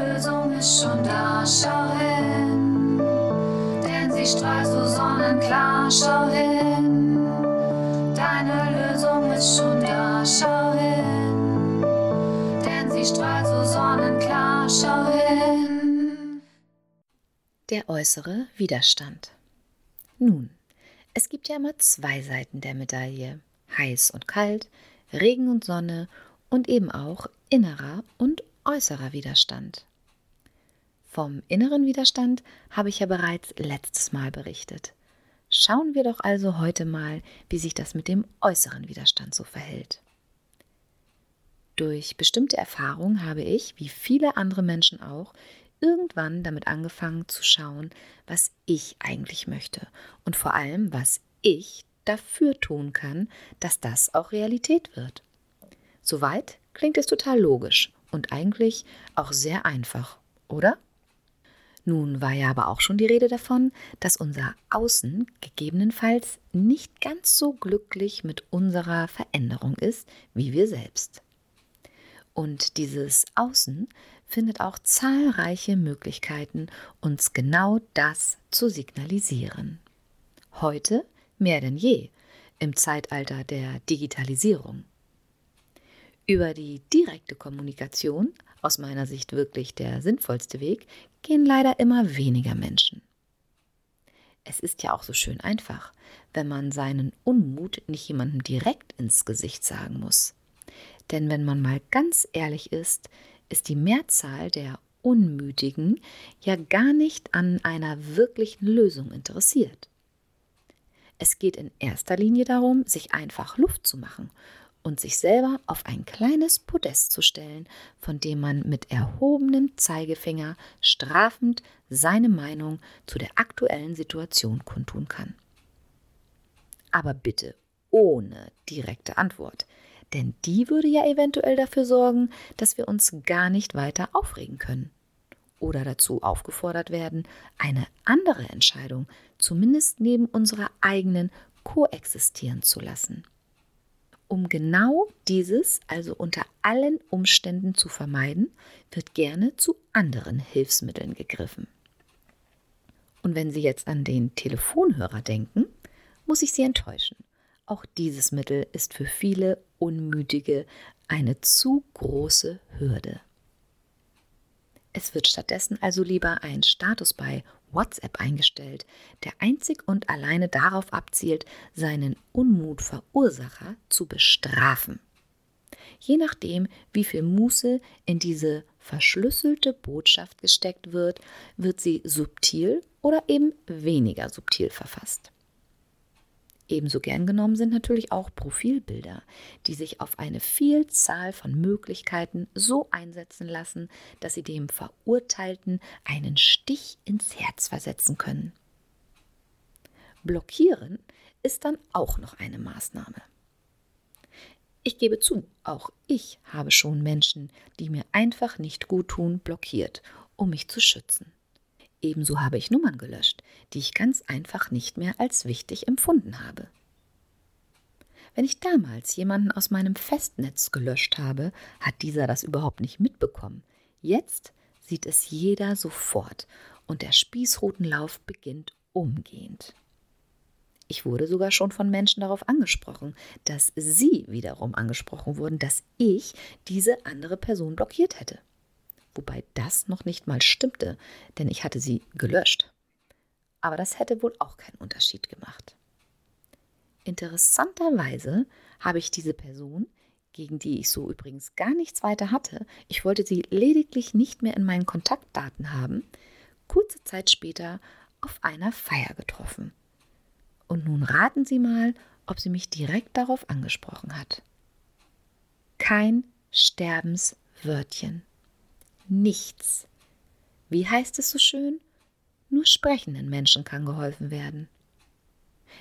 Lösung ist schon da, schau hin. Denn sie strahlt so sonnenklar, schau hin. Deine Lösung ist schon da, schau hin. Denn sie strahlt so sonnenklar, schau hin. Der äußere Widerstand. Nun, es gibt ja immer zwei Seiten der Medaille. Heiß und kalt, Regen und Sonne und eben auch innerer und äußerer Widerstand. Vom inneren Widerstand habe ich ja bereits letztes Mal berichtet. Schauen wir doch also heute mal, wie sich das mit dem äußeren Widerstand so verhält. Durch bestimmte Erfahrungen habe ich, wie viele andere Menschen auch, irgendwann damit angefangen zu schauen, was ich eigentlich möchte und vor allem, was ich dafür tun kann, dass das auch Realität wird. Soweit klingt es total logisch und eigentlich auch sehr einfach, oder? Nun war ja aber auch schon die Rede davon, dass unser Außen gegebenenfalls nicht ganz so glücklich mit unserer Veränderung ist wie wir selbst. Und dieses Außen findet auch zahlreiche Möglichkeiten, uns genau das zu signalisieren. Heute mehr denn je im Zeitalter der Digitalisierung. Über die direkte Kommunikation, aus meiner Sicht wirklich der sinnvollste Weg, gehen leider immer weniger Menschen. Es ist ja auch so schön einfach, wenn man seinen Unmut nicht jemandem direkt ins Gesicht sagen muss. Denn wenn man mal ganz ehrlich ist, ist die Mehrzahl der Unmütigen ja gar nicht an einer wirklichen Lösung interessiert. Es geht in erster Linie darum, sich einfach Luft zu machen und sich selber auf ein kleines Podest zu stellen, von dem man mit erhobenem Zeigefinger strafend seine Meinung zu der aktuellen Situation kundtun kann. Aber bitte ohne direkte Antwort, denn die würde ja eventuell dafür sorgen, dass wir uns gar nicht weiter aufregen können oder dazu aufgefordert werden, eine andere Entscheidung zumindest neben unserer eigenen koexistieren zu lassen. Um genau dieses, also unter allen Umständen zu vermeiden, wird gerne zu anderen Hilfsmitteln gegriffen. Und wenn Sie jetzt an den Telefonhörer denken, muss ich Sie enttäuschen. Auch dieses Mittel ist für viele Unmütige eine zu große Hürde. Es wird stattdessen also lieber ein Status bei WhatsApp eingestellt, der einzig und alleine darauf abzielt, seinen Unmutverursacher zu bestrafen. Je nachdem, wie viel Muße in diese verschlüsselte Botschaft gesteckt wird, wird sie subtil oder eben weniger subtil verfasst. Ebenso gern genommen sind natürlich auch Profilbilder, die sich auf eine Vielzahl von Möglichkeiten so einsetzen lassen, dass sie dem Verurteilten einen Stich ins Herz versetzen können. Blockieren ist dann auch noch eine Maßnahme. Ich gebe zu, auch ich habe schon Menschen, die mir einfach nicht gut tun, blockiert, um mich zu schützen. Ebenso habe ich Nummern gelöscht, die ich ganz einfach nicht mehr als wichtig empfunden habe. Wenn ich damals jemanden aus meinem Festnetz gelöscht habe, hat dieser das überhaupt nicht mitbekommen. Jetzt sieht es jeder sofort und der Spießrutenlauf beginnt umgehend. Ich wurde sogar schon von Menschen darauf angesprochen, dass sie wiederum angesprochen wurden, dass ich diese andere Person blockiert hätte wobei das noch nicht mal stimmte, denn ich hatte sie gelöscht. Aber das hätte wohl auch keinen Unterschied gemacht. Interessanterweise habe ich diese Person, gegen die ich so übrigens gar nichts weiter hatte, ich wollte sie lediglich nicht mehr in meinen Kontaktdaten haben, kurze Zeit später auf einer Feier getroffen. Und nun raten Sie mal, ob sie mich direkt darauf angesprochen hat. Kein Sterbenswörtchen nichts. Wie heißt es so schön? Nur sprechenden Menschen kann geholfen werden.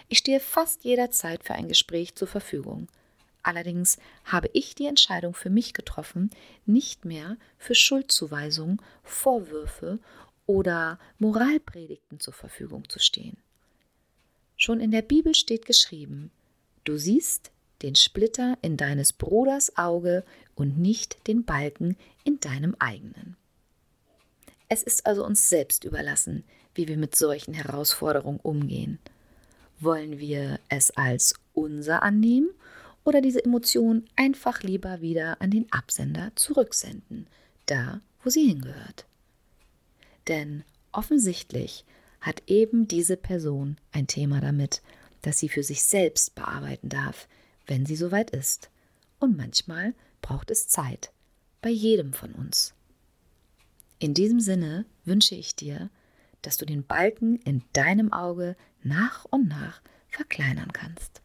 Ich stehe fast jederzeit für ein Gespräch zur Verfügung. Allerdings habe ich die Entscheidung für mich getroffen, nicht mehr für Schuldzuweisungen, Vorwürfe oder Moralpredigten zur Verfügung zu stehen. Schon in der Bibel steht geschrieben, du siehst den Splitter in deines Bruders Auge und nicht den Balken in deinem eigenen. Es ist also uns selbst überlassen, wie wir mit solchen Herausforderungen umgehen. Wollen wir es als unser annehmen oder diese Emotion einfach lieber wieder an den Absender zurücksenden, da wo sie hingehört? Denn offensichtlich hat eben diese Person ein Thema damit, das sie für sich selbst bearbeiten darf, wenn sie soweit ist. Und manchmal braucht es Zeit, bei jedem von uns. In diesem Sinne wünsche ich dir, dass du den Balken in deinem Auge nach und nach verkleinern kannst.